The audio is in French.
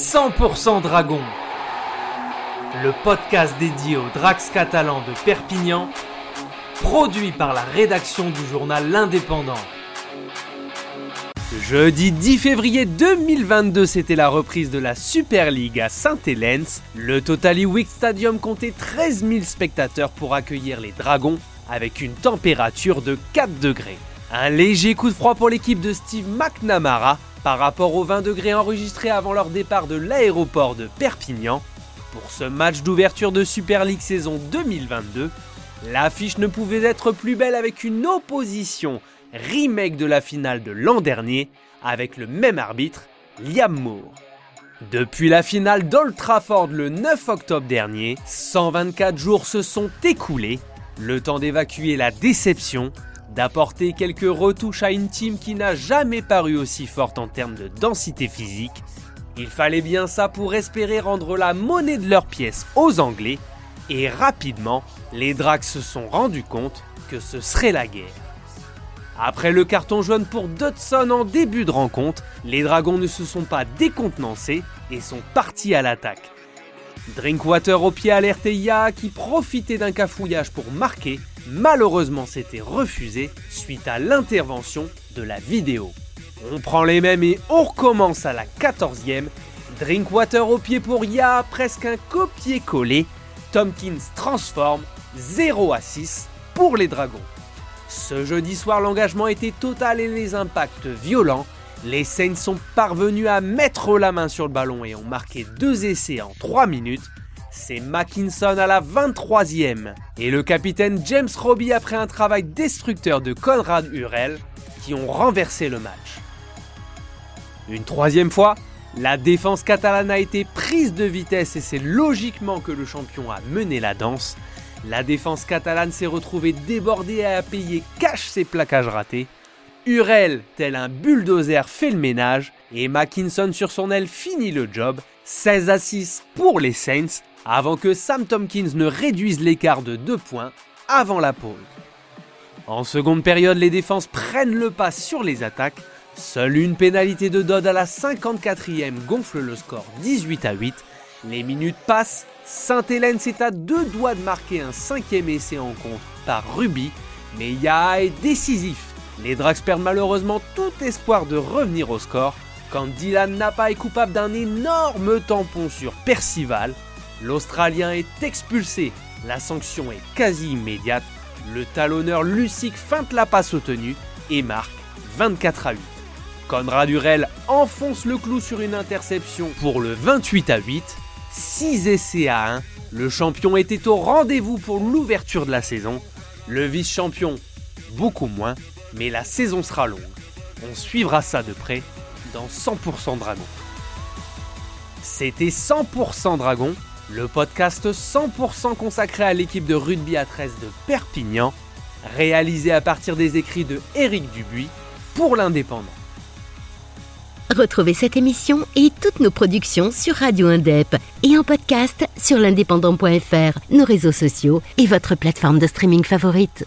100% Dragon, le podcast dédié aux Drax catalans de Perpignan, produit par la rédaction du journal L'Indépendant. Jeudi 10 février 2022, c'était la reprise de la Super League à Saint-Hélène. Le Totally Week Stadium comptait 13 000 spectateurs pour accueillir les Dragons avec une température de 4 degrés. Un léger coup de froid pour l'équipe de Steve McNamara par rapport aux 20 degrés enregistrés avant leur départ de l'aéroport de Perpignan. Pour ce match d'ouverture de Super League saison 2022, l'affiche ne pouvait être plus belle avec une opposition remake de la finale de l'an dernier avec le même arbitre, Liam Moore. Depuis la finale d'Old Trafford le 9 octobre dernier, 124 jours se sont écoulés, le temps d'évacuer la déception d'apporter quelques retouches à une team qui n'a jamais paru aussi forte en termes de densité physique. Il fallait bien ça pour espérer rendre la monnaie de leurs pièces aux Anglais, et rapidement, les Dracs se sont rendus compte que ce serait la guerre. Après le carton jaune pour Dodson en début de rencontre, les Dragons ne se sont pas décontenancés et sont partis à l'attaque. Drinkwater au pied alerté Ya qui profitait d'un cafouillage pour marquer Malheureusement, c'était refusé suite à l'intervention de la vidéo. On prend les mêmes et on recommence à la 14e. Drinkwater au pied pour Ya, presque un copier-coller. Tompkins transforme 0 à 6 pour les Dragons. Ce jeudi soir, l'engagement était total et les impacts violents. Les Saints sont parvenus à mettre la main sur le ballon et ont marqué deux essais en 3 minutes c'est Mackinson à la 23e et le capitaine James Robbie après un travail destructeur de Conrad Hurel qui ont renversé le match. Une troisième fois, la défense catalane a été prise de vitesse et c'est logiquement que le champion a mené la danse. La défense catalane s'est retrouvée débordée et a payé cash ses plaquages ratés. Hurel, tel un bulldozer, fait le ménage et Mackinson sur son aile finit le job. 16 à 6 pour les Saints avant que Sam Tompkins ne réduise l'écart de 2 points avant la pause. En seconde période, les défenses prennent le pas sur les attaques. Seule une pénalité de Dodd à la 54e gonfle le score 18 à 8. Les minutes passent, Saint-Hélène s'est à deux doigts de marquer un cinquième essai en contre par Ruby, mais Yaha est décisif. Les Drax perdent malheureusement tout espoir de revenir au score quand Dylan Napa est coupable d'un énorme tampon sur Percival L'Australien est expulsé. La sanction est quasi immédiate. Le talonneur Lucic feinte la passe obtenue et marque 24 à 8. Conrad Durel enfonce le clou sur une interception pour le 28 à 8. 6 essais à 1. Le champion était au rendez-vous pour l'ouverture de la saison. Le vice-champion, beaucoup moins, mais la saison sera longue. On suivra ça de près dans 100% Dragon. C'était 100% Dragon le podcast 100% consacré à l'équipe de rugby à 13 de Perpignan, réalisé à partir des écrits de Éric Dubuis pour l'Indépendant. Retrouvez cette émission et toutes nos productions sur Radio Indep et en podcast sur l'indépendant.fr, nos réseaux sociaux et votre plateforme de streaming favorite.